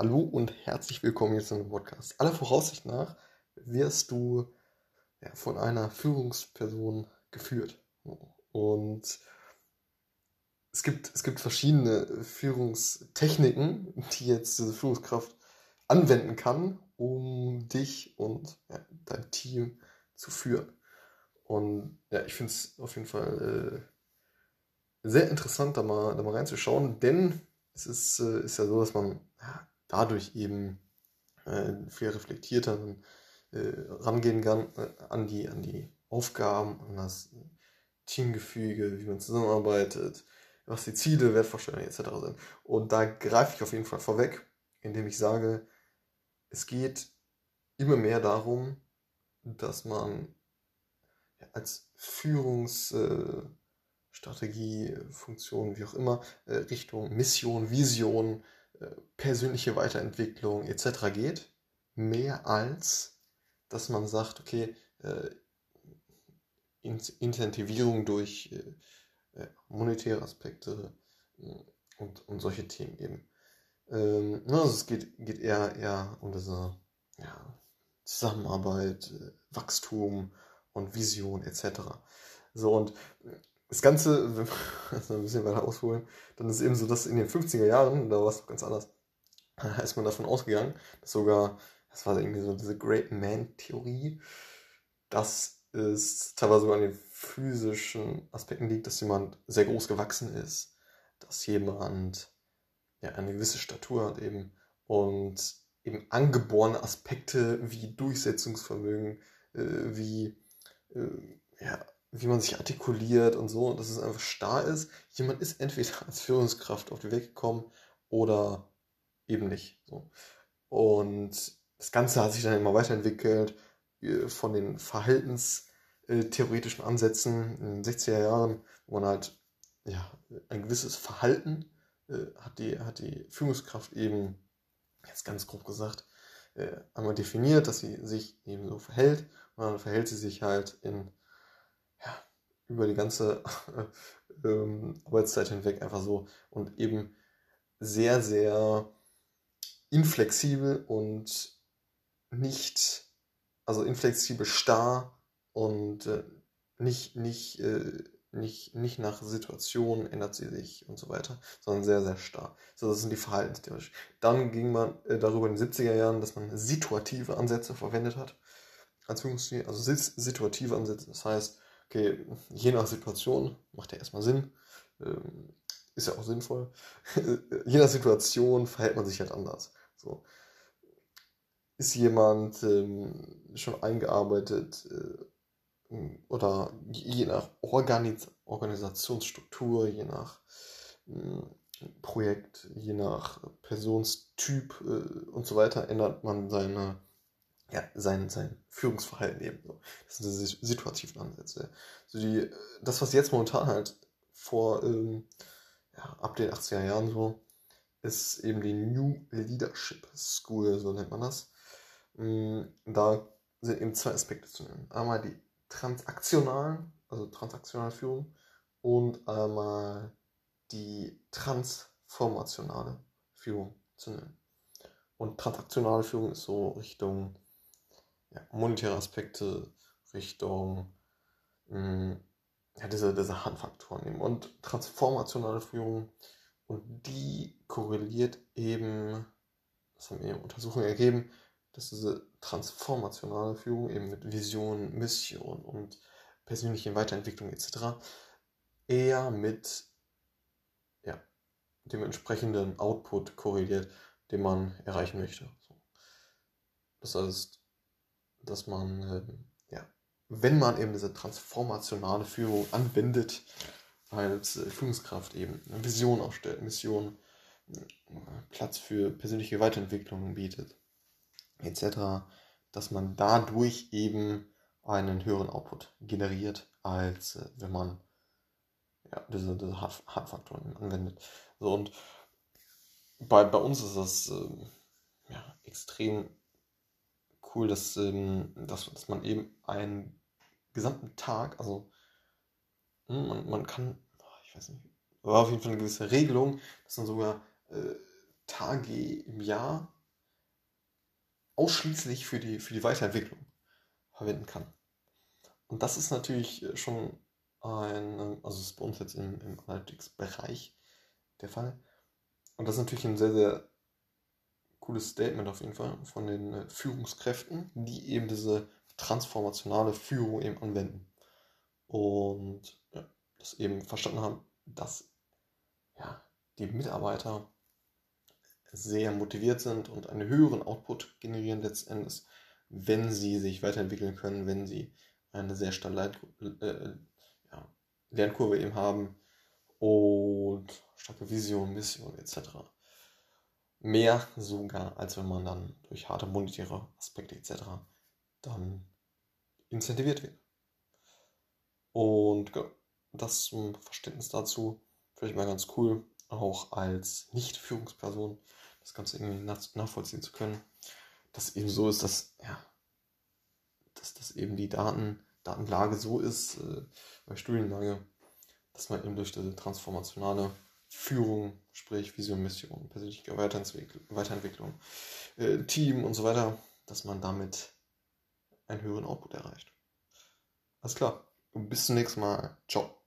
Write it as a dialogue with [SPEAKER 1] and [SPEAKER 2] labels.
[SPEAKER 1] Hallo und herzlich willkommen jetzt im Podcast. Aller Voraussicht nach wirst du ja, von einer Führungsperson geführt. Und es gibt, es gibt verschiedene Führungstechniken, die jetzt diese Führungskraft anwenden kann, um dich und ja, dein Team zu führen. Und ja, ich finde es auf jeden Fall äh, sehr interessant, da mal, da mal reinzuschauen, denn es ist, äh, ist ja so, dass man ja, dadurch eben äh, viel reflektierter äh, rangehen kann äh, an, die, an die Aufgaben, an das Teamgefüge, wie man zusammenarbeitet, was die Ziele, Wertvorstellungen etc. sind. Und da greife ich auf jeden Fall vorweg, indem ich sage, es geht immer mehr darum, dass man als Führungsstrategie, Funktion, wie auch immer, äh, Richtung Mission, Vision, äh, persönliche Weiterentwicklung etc. geht, mehr als, dass man sagt, okay, äh, Incentivierung durch monetäre Aspekte und, und solche Themen eben. Ähm, ne, also es geht, geht eher, eher um diese ja, Zusammenarbeit, Wachstum, und Vision etc. So und das Ganze, wenn wir ein bisschen weiter ausholen, dann ist eben so, dass in den 50er Jahren, da war es ganz anders, da ist man davon ausgegangen, dass sogar, das war irgendwie so diese Great Man-Theorie, dass es teilweise sogar an den physischen Aspekten liegt, dass jemand sehr groß gewachsen ist, dass jemand ja eine gewisse Statur hat eben und eben angeborene Aspekte wie Durchsetzungsvermögen, äh, wie äh, ja, wie man sich artikuliert und so, dass es einfach starr ist. Jemand ist entweder als Führungskraft auf die Weg gekommen oder eben nicht. So. Und das Ganze hat sich dann immer weiterentwickelt äh, von den verhaltenstheoretischen Ansätzen in den 60er Jahren, wo man halt ja, ein gewisses Verhalten äh, hat, die, hat die Führungskraft eben, jetzt ganz grob gesagt, äh, einmal definiert, dass sie sich eben so verhält und dann verhält sie sich halt in, über die ganze ähm, Arbeitszeit hinweg einfach so und eben sehr, sehr inflexibel und nicht, also inflexibel starr und äh, nicht, nicht, äh, nicht, nicht nach Situation ändert sie sich und so weiter, sondern sehr, sehr starr. So, das sind die Verhaltenstheorien. Dann ging man äh, darüber in den 70er Jahren, dass man situative Ansätze verwendet hat. Also situative Ansätze. Das heißt, okay, je nach Situation macht ja erstmal Sinn, ähm, ist ja auch sinnvoll. je nach Situation verhält man sich halt anders. So. Ist jemand ähm, schon eingearbeitet äh, oder je nach Organis Organisationsstruktur, je nach äh, Projekt, je nach Personstyp äh, und so weiter ändert man seine ja, sein, sein Führungsverhalten eben so. Das sind diese situativen Ansätze. Also die, das, was jetzt momentan halt vor, ähm, ja, ab den 80er Jahren so, ist eben die New Leadership School, so nennt man das. Mm, da sind eben zwei Aspekte zu nennen. Einmal die transaktionalen, also transaktionale Führung und einmal die transformationale Führung zu nennen. Und transaktionale Führung ist so Richtung monetäre Aspekte Richtung mh, mm, ja, diese, diese Handfaktoren nehmen und transformationale Führung und die korreliert eben, das haben wir Untersuchungen ergeben, dass diese transformationale Führung eben mit Vision, Mission und persönliche Weiterentwicklung etc. eher mit ja, dem entsprechenden Output korreliert, den man erreichen möchte. Das heißt, dass man, äh, ja, wenn man eben diese transformationale Führung anwendet, als äh, Führungskraft eben eine Vision aufstellt, Mission, äh, Platz für persönliche Weiterentwicklung bietet, etc., dass man dadurch eben einen höheren Output generiert, als äh, wenn man ja, diese, diese Hardfaktoren anwendet. So, und bei, bei uns ist das äh, ja, extrem cool, dass, ähm, dass, dass man eben einen gesamten Tag, also hm, man, man kann, ich weiß nicht, war auf jeden Fall eine gewisse Regelung, dass man sogar äh, Tage im Jahr ausschließlich für die, für die Weiterentwicklung verwenden kann. Und das ist natürlich schon ein, also ist bei uns jetzt im, im Analytics-Bereich der Fall. Und das ist natürlich ein sehr, sehr cooles Statement auf jeden Fall von den äh, Führungskräften, die eben diese transformationale Führung eben anwenden. Und ja, das eben verstanden haben, dass ja, die Mitarbeiter sehr motiviert sind und einen höheren Output generieren letztendlich, wenn sie sich weiterentwickeln können, wenn sie eine sehr steile äh, ja, Lernkurve eben haben und starke Vision, Mission etc. Mehr sogar, als wenn man dann durch harte monetäre Aspekte etc. dann incentiviert wird. Und das zum Verständnis dazu, vielleicht mal ganz cool, auch als Nicht-Führungsperson das Ganze irgendwie nachvollziehen zu können, dass eben so ist, dass, ja, dass, dass eben die Daten, Datenlage so ist, äh, bei Studienlage, dass man eben durch diese transformationale Führung, sprich Vision, Mission, persönliche Weiterentwicklung, äh, Team und so weiter, dass man damit einen höheren Output erreicht. Alles klar. Bis zum nächsten Mal. Ciao.